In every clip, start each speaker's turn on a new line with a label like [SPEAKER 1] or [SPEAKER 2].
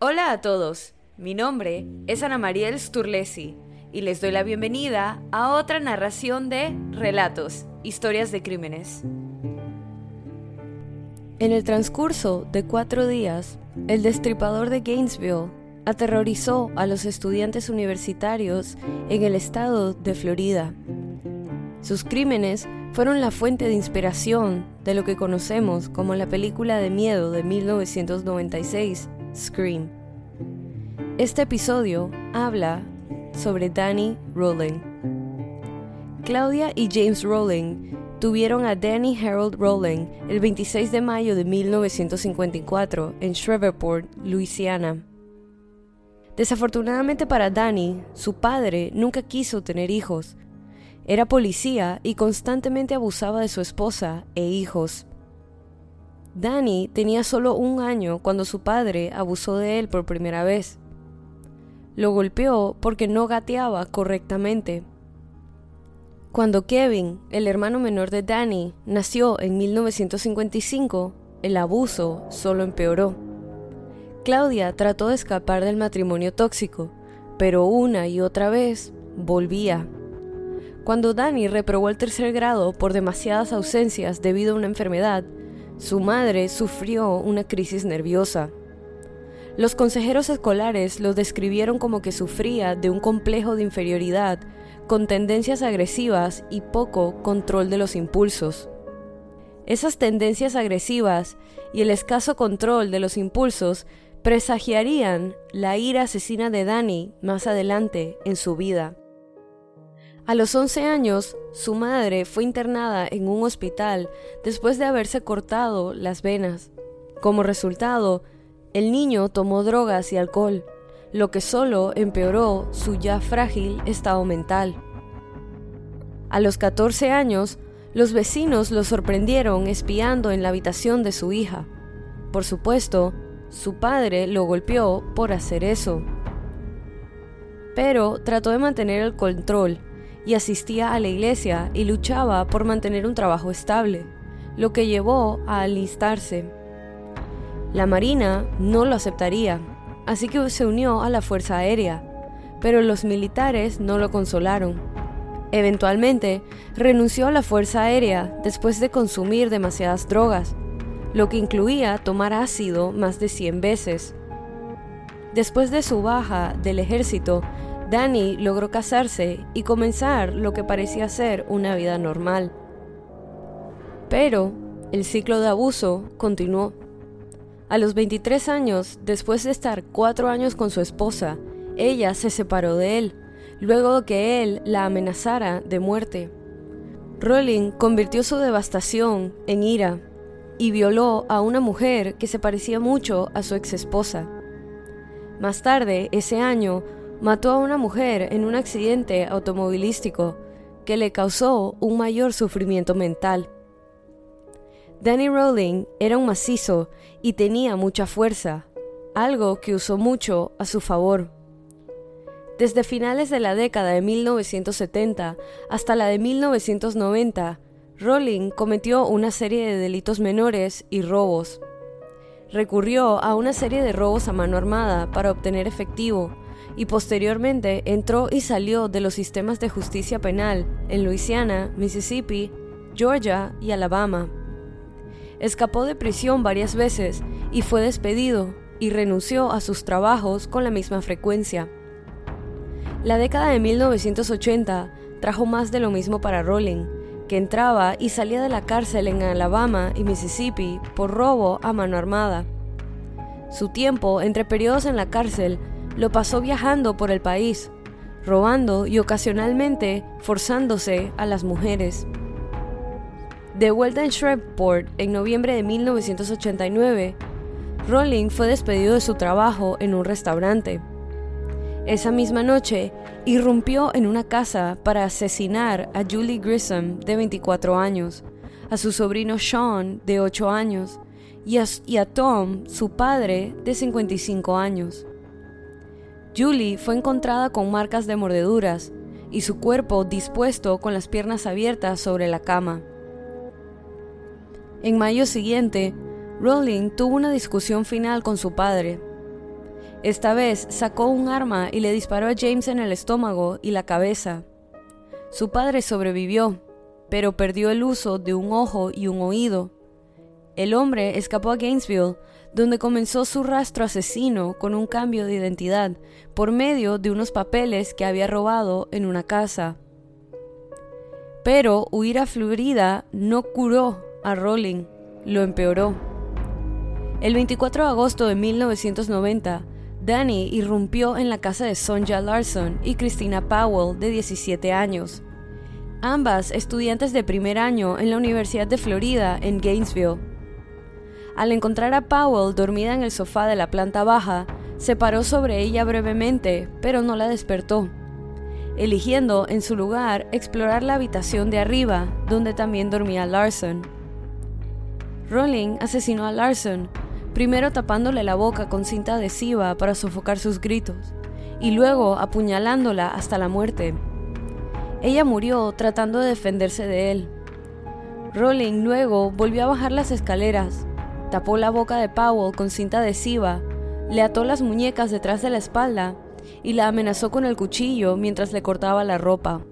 [SPEAKER 1] Hola a todos, mi nombre es Ana Mariel Sturlesi y les doy la bienvenida a otra narración de Relatos, Historias de Crímenes. En el transcurso de cuatro días, el destripador de Gainesville aterrorizó a los estudiantes universitarios en el estado de Florida. Sus crímenes fueron la fuente de inspiración de lo que conocemos como la película de miedo de 1996, Scream. Este episodio habla sobre Danny Rowling. Claudia y James Rowling tuvieron a Danny Harold Rowling el 26 de mayo de 1954 en Shreveport, Louisiana. Desafortunadamente para Danny, su padre nunca quiso tener hijos. Era policía y constantemente abusaba de su esposa e hijos. Danny tenía solo un año cuando su padre abusó de él por primera vez. Lo golpeó porque no gateaba correctamente. Cuando Kevin, el hermano menor de Danny, nació en 1955, el abuso solo empeoró. Claudia trató de escapar del matrimonio tóxico, pero una y otra vez volvía. Cuando Danny reprobó el tercer grado por demasiadas ausencias debido a una enfermedad, su madre sufrió una crisis nerviosa. Los consejeros escolares lo describieron como que sufría de un complejo de inferioridad con tendencias agresivas y poco control de los impulsos. Esas tendencias agresivas y el escaso control de los impulsos presagiarían la ira asesina de Danny más adelante en su vida. A los 11 años, su madre fue internada en un hospital después de haberse cortado las venas. Como resultado, el niño tomó drogas y alcohol, lo que solo empeoró su ya frágil estado mental. A los 14 años, los vecinos lo sorprendieron espiando en la habitación de su hija. Por supuesto, su padre lo golpeó por hacer eso. Pero trató de mantener el control y asistía a la iglesia y luchaba por mantener un trabajo estable, lo que llevó a alistarse. La Marina no lo aceptaría, así que se unió a la Fuerza Aérea, pero los militares no lo consolaron. Eventualmente, renunció a la Fuerza Aérea después de consumir demasiadas drogas lo que incluía tomar ácido más de 100 veces. Después de su baja del ejército, Danny logró casarse y comenzar lo que parecía ser una vida normal. Pero el ciclo de abuso continuó. A los 23 años, después de estar cuatro años con su esposa, ella se separó de él, luego de que él la amenazara de muerte. Rowling convirtió su devastación en ira y violó a una mujer que se parecía mucho a su ex esposa. Más tarde, ese año, mató a una mujer en un accidente automovilístico que le causó un mayor sufrimiento mental. Danny Rowling era un macizo y tenía mucha fuerza, algo que usó mucho a su favor. Desde finales de la década de 1970 hasta la de 1990, Rowling cometió una serie de delitos menores y robos. Recurrió a una serie de robos a mano armada para obtener efectivo y posteriormente entró y salió de los sistemas de justicia penal en Luisiana, Mississippi, Georgia y Alabama. Escapó de prisión varias veces y fue despedido y renunció a sus trabajos con la misma frecuencia. La década de 1980 trajo más de lo mismo para Rowling que entraba y salía de la cárcel en Alabama y Mississippi por robo a mano armada. Su tiempo entre periodos en la cárcel lo pasó viajando por el país, robando y ocasionalmente forzándose a las mujeres. De vuelta en Shreveport en noviembre de 1989, Rowling fue despedido de su trabajo en un restaurante. Esa misma noche, irrumpió en una casa para asesinar a Julie Grissom, de 24 años, a su sobrino Sean, de 8 años, y a, Tom, su padre, de 55 años. Julie fue encontrada con marcas de mordeduras y su cuerpo dispuesto con las piernas abiertas sobre la cama. En mayo siguiente, Rowling tuvo una discusión final con su padre, Esta vez sacó un arma y le disparó a James en el estómago y la cabeza. Su padre sobrevivió, pero perdió el uso de un ojo y un oído. El hombre escapó a Gainesville, donde comenzó su rastro asesino con un cambio de identidad por medio de unos papeles que había robado en una casa. Pero huir a Florida no curó a Rowling, lo empeoró. El 24 de agosto de 1990, Danny irrumpió en la casa de Sonja Larson y Christina Powell, de 17 años, ambas estudiantes de primer año en la Universidad de Florida en Gainesville. Al encontrar a Powell dormida en el sofá de la planta baja, se paró sobre ella brevemente, pero no la despertó, eligiendo en su lugar explorar la habitación de arriba, donde también dormía Larson. Rowling asesinó a Larson, primero tapándole la boca con cinta adhesiva para sofocar sus gritos, y luego apuñalándola hasta la muerte. Ella murió tratando de defenderse de él. Rowling luego volvió a bajar las escaleras, tapó la boca de Powell con cinta adhesiva, le ató las muñecas detrás de la espalda y la amenazó con el cuchillo mientras le cortaba la ropa.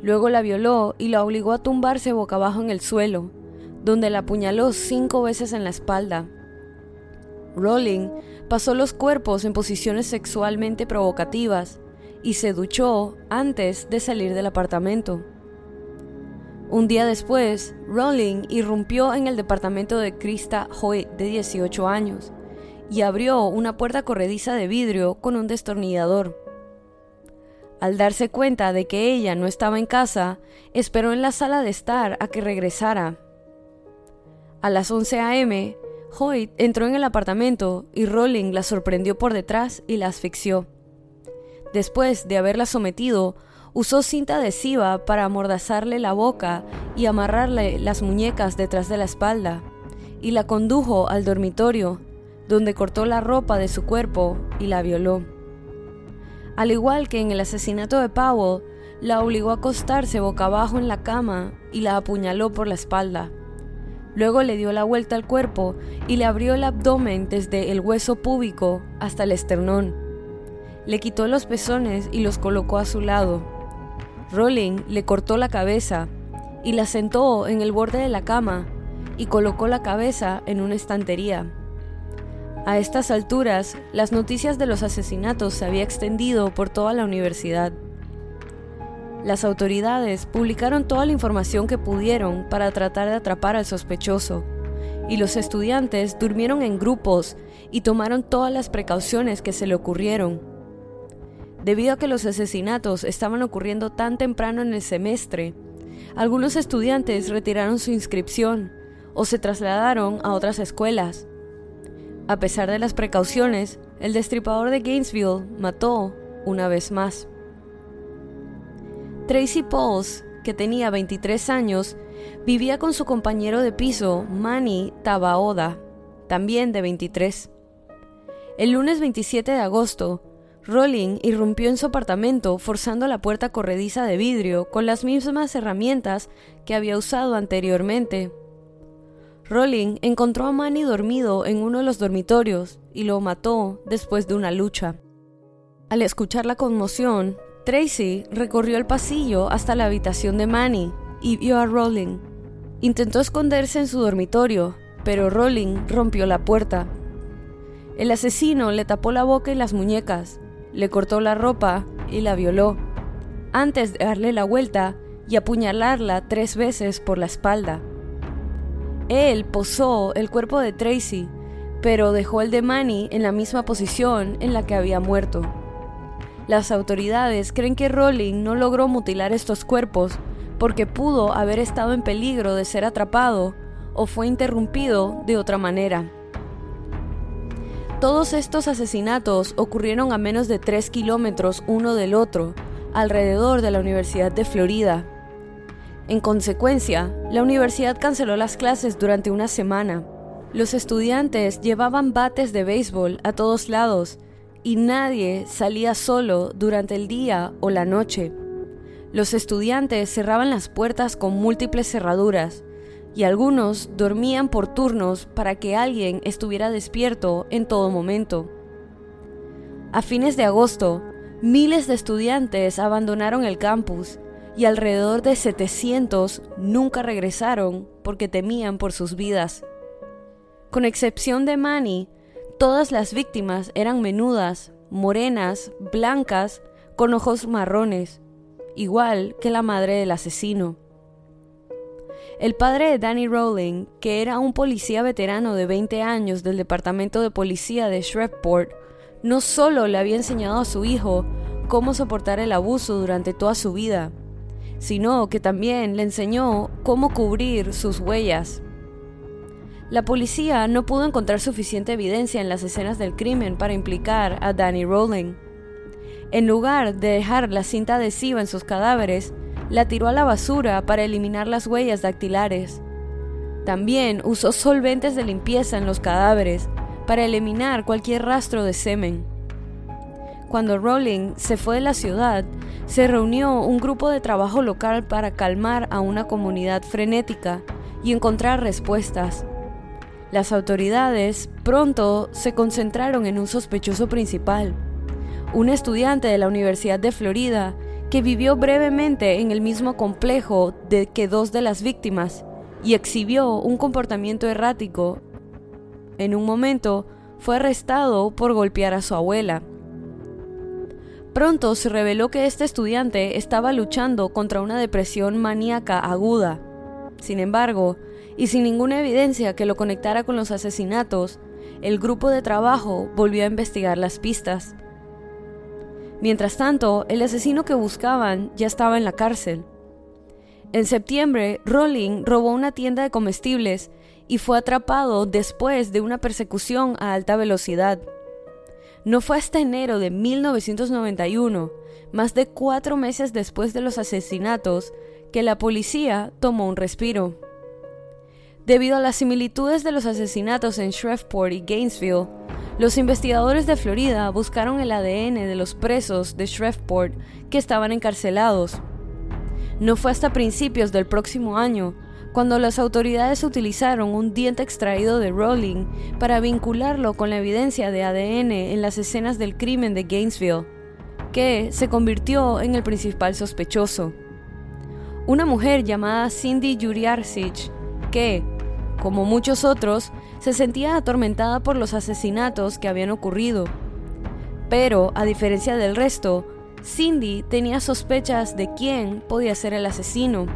[SPEAKER 1] Luego la violó y la obligó a tumbarse boca abajo en el suelo, donde la apuñaló cinco veces en la espalda. Rowling pasó los cuerpos en posiciones sexualmente provocativas y se duchó antes de salir del apartamento. Un día después, Rowling irrumpió en el departamento de Krista Hoyt, de 18 años, y abrió una puerta corrediza de vidrio con un destornillador. Al darse cuenta de que ella no estaba en casa, esperó en la sala de estar a que regresara. A las 11 a.m., Hoyt entró en el apartamento y Rowling la sorprendió por detrás y la asfixió. Después de haberla sometido, Usó cinta adhesiva para amordazarle la boca y amarrarle las muñecas detrás de la espalda, y la condujo al dormitorio, donde cortó la ropa de su cuerpo y la violó. Al igual que en el asesinato de Powell, la obligó a acostarse boca abajo en la cama y la apuñaló por la espalda. Luego le dio la vuelta al cuerpo y le abrió el abdomen desde el hueso púbico hasta el esternón. Le quitó los pezones y los colocó a su lado Rowling le cortó la cabeza y la sentó en el borde de la cama y colocó la cabeza en una estantería. A estas alturas, las noticias de los asesinatos se había extendido por toda la universidad. Las autoridades publicaron toda la información que pudieron para tratar de atrapar al sospechoso, y los estudiantes durmieron en grupos y tomaron todas las precauciones que se le ocurrieron Debido a que los asesinatos estaban ocurriendo tan temprano en el semestre, algunos estudiantes retiraron su inscripción o se trasladaron a otras escuelas. A pesar de las precauciones, el destripador de Gainesville mató una vez más. Tracy Pauls, que tenía 23 años, vivía con su compañero de piso, Manny Tabaoda, también de 23. El lunes 27 de agosto, Rowling irrumpió en su apartamento forzando la puerta corrediza de vidrio con las mismas herramientas que había usado anteriormente. Rowling encontró a Manny dormido en uno de los dormitorios y lo mató después de una lucha. Al escuchar la conmoción, Tracy recorrió el pasillo hasta la habitación de Manny y vio a Rowling. Intentó esconderse en su dormitorio, pero Rowling rompió la puerta. El asesino le tapó la boca y las muñecas, le cortó la ropa y la violó, antes de darle la vuelta y apuñalarla tres veces por la espalda. Él posó el cuerpo de Tracy, pero dejó el de Manny en la misma posición en la que había muerto. Las autoridades creen que Rowling no logró mutilar estos cuerpos porque pudo haber estado en peligro de ser atrapado o fue interrumpido de otra manera. Todos estos asesinatos ocurrieron a menos de 3 kilómetros uno del otro, alrededor de la Universidad de Florida. En consecuencia, la universidad canceló las clases durante una semana. Los estudiantes llevaban bates de béisbol a todos lados y nadie salía solo durante el día o la noche. Los estudiantes cerraban las puertas con múltiples cerraduras y algunos dormían por turnos para que alguien estuviera despierto en todo momento. A fines de agosto, miles de estudiantes abandonaron el campus y alrededor de 700 nunca regresaron porque temían por sus vidas. Con excepción de Manny, todas las víctimas eran menudas, morenas, blancas, con ojos marrones, igual que la madre del asesino. El padre de Danny Rowling, que era un policía veterano de 20 años del Departamento de Policía de Shreveport, no solo le había enseñado a su hijo cómo soportar el abuso durante toda su vida, sino que también le enseñó cómo cubrir sus huellas. La policía no pudo encontrar suficiente evidencia en las escenas del crimen para implicar a Danny Rowling. En lugar de dejar la cinta adhesiva en sus cadáveres, la tiró a la basura para eliminar las huellas dactilares. También usó solventes de limpieza en los cadáveres para eliminar cualquier rastro de semen. Cuando Rowling se fue de la ciudad, se reunió un grupo de trabajo local para calmar a una comunidad frenética y encontrar respuestas. Las autoridades pronto se concentraron en un sospechoso principal, un estudiante de la Universidad de Florida que vivió brevemente en el mismo complejo de que dos de las víctimas y exhibió un comportamiento errático. En un momento fue arrestado por golpear a su abuela. Pronto se reveló que este estudiante estaba luchando contra una depresión maníaca aguda. Sin embargo, y sin ninguna evidencia que lo conectara con los asesinatos, el grupo de trabajo volvió a investigar las pistas. Mientras tanto, el asesino que buscaban ya estaba en la cárcel. En septiembre, Rowling robó una tienda de comestibles y fue atrapado después de una persecución a alta velocidad. No fue hasta enero de 1991, más de cuatro meses después de los asesinatos, que la policía tomó un respiro. Debido a las similitudes de los asesinatos en Shreveport y Gainesville, los investigadores de Florida buscaron el ADN de los presos de Shreveport que estaban encarcelados. No fue hasta principios del próximo año cuando las autoridades utilizaron un diente extraído de Rowling para vincularlo con la evidencia de ADN en las escenas del crimen de Gainesville, que se convirtió en el principal sospechoso. Una mujer llamada Cindy Juriarsic, que, como muchos otros, se sentía atormentada por los asesinatos que habían ocurrido. Pero, a diferencia del resto, Cindy tenía sospechas de quién podía ser el asesino.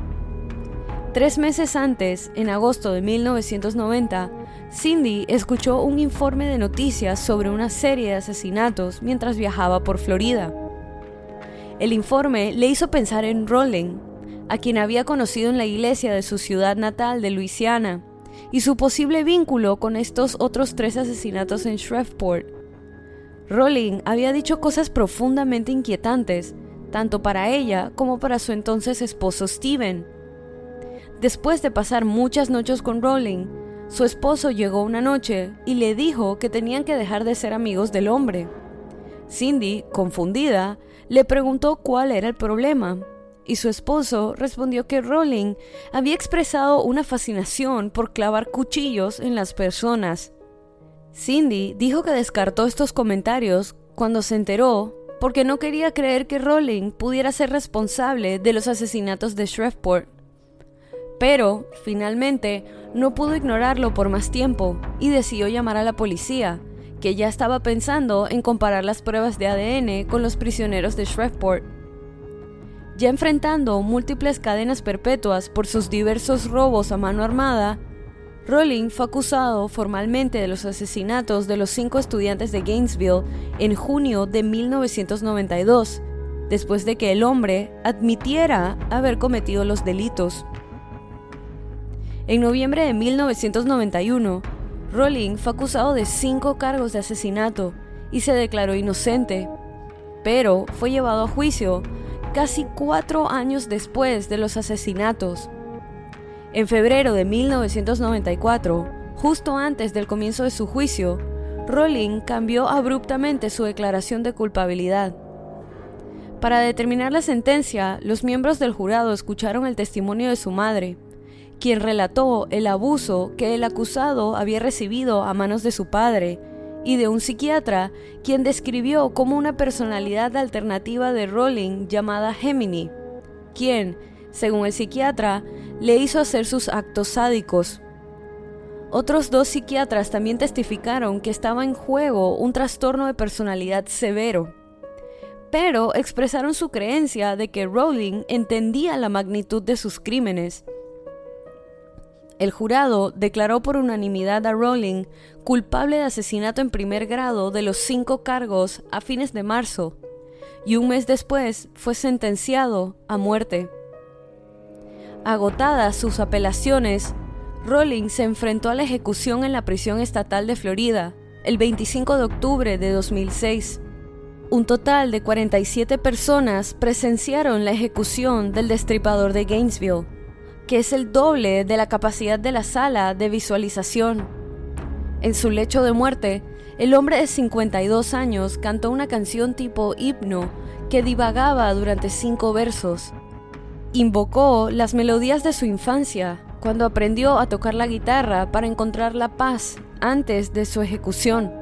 [SPEAKER 1] Tres meses antes, en agosto de 1990, Cindy escuchó un informe de noticias sobre una serie de asesinatos mientras viajaba por Florida. El informe le hizo pensar en Rowling, a quien había conocido en la iglesia de su ciudad natal de Luisiana, y su posible vínculo con estos otros tres asesinatos en Shreveport. Rowling había dicho cosas profundamente inquietantes, tanto para ella como para su entonces esposo Steven. Después de pasar muchas noches con Rowling, su esposo llegó una noche y le dijo que tenían que dejar de ser amigos del hombre. Cindy, confundida, le preguntó cuál era el problema y su esposo respondió que Rowling había expresado una fascinación por clavar cuchillos en las personas. Cindy dijo que descartó estos comentarios cuando se enteró porque no quería creer que Rowling pudiera ser responsable de los asesinatos de Shreveport. Pero, finalmente, no pudo ignorarlo por más tiempo y decidió llamar a la policía, que ya estaba pensando en comparar las pruebas de ADN con los prisioneros de Shreveport. Ya enfrentando múltiples cadenas perpetuas por sus diversos robos a mano armada, Rowling fue acusado formalmente de los asesinatos de los cinco estudiantes de Gainesville en junio de 1992, después de que el hombre admitiera haber cometido los delitos. En noviembre de 1991, Rowling fue acusado de cinco cargos de asesinato y se declaró inocente, pero fue llevado a juicio casi cuatro años después de los asesinatos. En febrero de 1994, justo antes del comienzo de su juicio, Rowling cambió abruptamente su declaración de culpabilidad. Para determinar la sentencia, los miembros del jurado escucharon el testimonio de su madre, quien relató el abuso que el acusado había recibido a manos de su padre y de un psiquiatra quien describió como una personalidad alternativa de Rowling llamada Gemini, quien, según el psiquiatra, le hizo hacer sus actos sádicos. Otros dos psiquiatras también testificaron que estaba en juego un trastorno de personalidad severo, pero expresaron su creencia de que Rowling entendía la magnitud de sus crímenes el jurado declaró por unanimidad a Rowling culpable de asesinato en primer grado de los cinco cargos a fines de marzo, y un mes después fue sentenciado a muerte. Agotadas sus apelaciones, Rowling se enfrentó a la ejecución en la prisión estatal de Florida el 25 de octubre de 2006. Un total de 47 personas presenciaron la ejecución del destripador de Gainesville que es el doble de la capacidad de la sala de visualización. En su lecho de muerte, el hombre de 52 años cantó una canción tipo himno que divagaba durante cinco versos. Invocó las melodías de su infancia cuando aprendió a tocar la guitarra para encontrar la paz antes de su ejecución.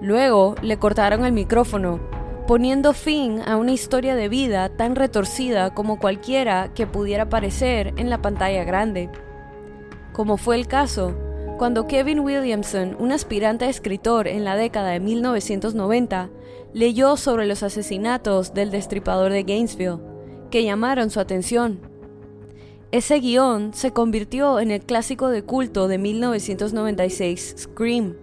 [SPEAKER 1] Luego le cortaron el micrófono poniendo fin a una historia de vida tan retorcida como cualquiera que pudiera aparecer en la pantalla grande. Como fue el caso cuando Kevin Williamson, un aspirante a escritor en la década de 1990, leyó sobre los asesinatos del destripador de Gainesville, que llamaron su atención. Ese guion se convirtió en el clásico de culto de 1996, Scream,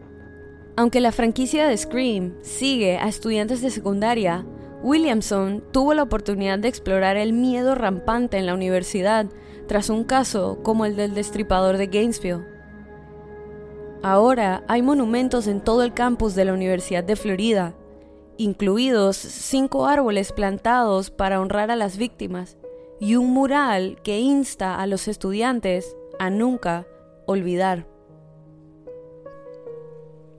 [SPEAKER 1] aunque la franquicia de Scream sigue a estudiantes de secundaria, Williamson tuvo la oportunidad de explorar el miedo rampante en la universidad tras un caso como el del destripador de Gainesville. Ahora hay monumentos en todo el campus de la Universidad de Florida, incluidos cinco árboles plantados para honrar a las víctimas y un mural que insta a los estudiantes a nunca olvidar.